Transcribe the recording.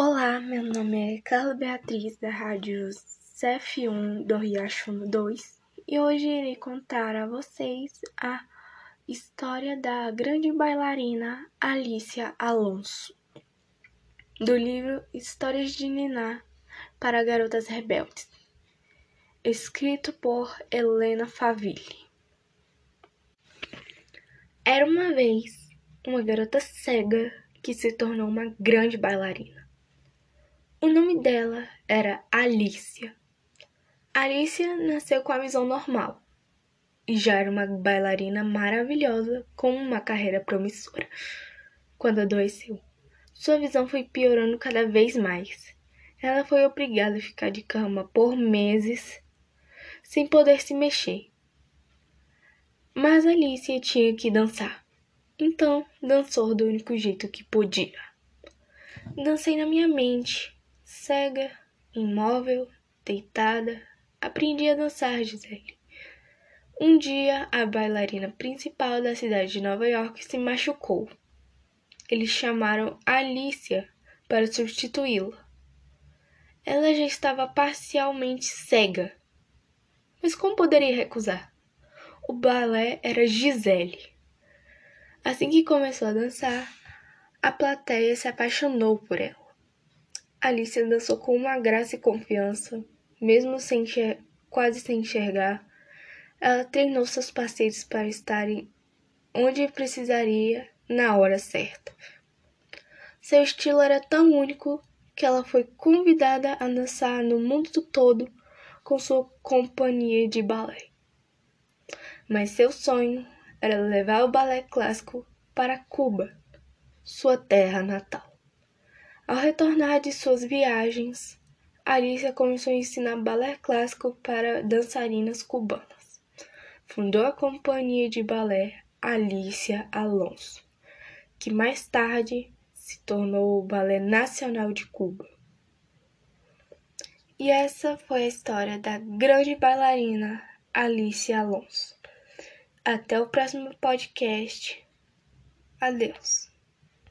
Olá, meu nome é Carla Beatriz da rádio CF1 do Riachuno 2 e hoje irei contar a vocês a história da grande bailarina Alicia Alonso, do livro Histórias de Niná para Garotas Rebeldes, escrito por Helena Favilli. Era uma vez uma garota cega que se tornou uma grande bailarina. O nome dela era Alicia. Alicia nasceu com a visão normal e já era uma bailarina maravilhosa com uma carreira promissora. Quando adoeceu, sua visão foi piorando cada vez mais. Ela foi obrigada a ficar de cama por meses sem poder se mexer. Mas Alicia tinha que dançar. Então, dançou do único jeito que podia. Dancei na minha mente cega, imóvel, deitada, aprendi a dançar, Gisele. Um dia, a bailarina principal da cidade de Nova York se machucou. Eles chamaram Alicia para substituí-la. Ela já estava parcialmente cega. Mas como poderia recusar? O balé era Gisele. Assim que começou a dançar, a plateia se apaixonou por ela. Alicia dançou com uma graça e confiança, mesmo sem quase sem enxergar. Ela treinou seus parceiros para estarem onde precisaria na hora certa. Seu estilo era tão único que ela foi convidada a dançar no mundo todo com sua companhia de balé. Mas seu sonho era levar o balé clássico para Cuba, sua terra natal. Ao retornar de suas viagens, Alicia começou a ensinar balé clássico para dançarinas cubanas. Fundou a companhia de balé Alicia Alonso, que mais tarde se tornou o Balé Nacional de Cuba. E essa foi a história da grande bailarina Alicia Alonso. Até o próximo podcast. Adeus.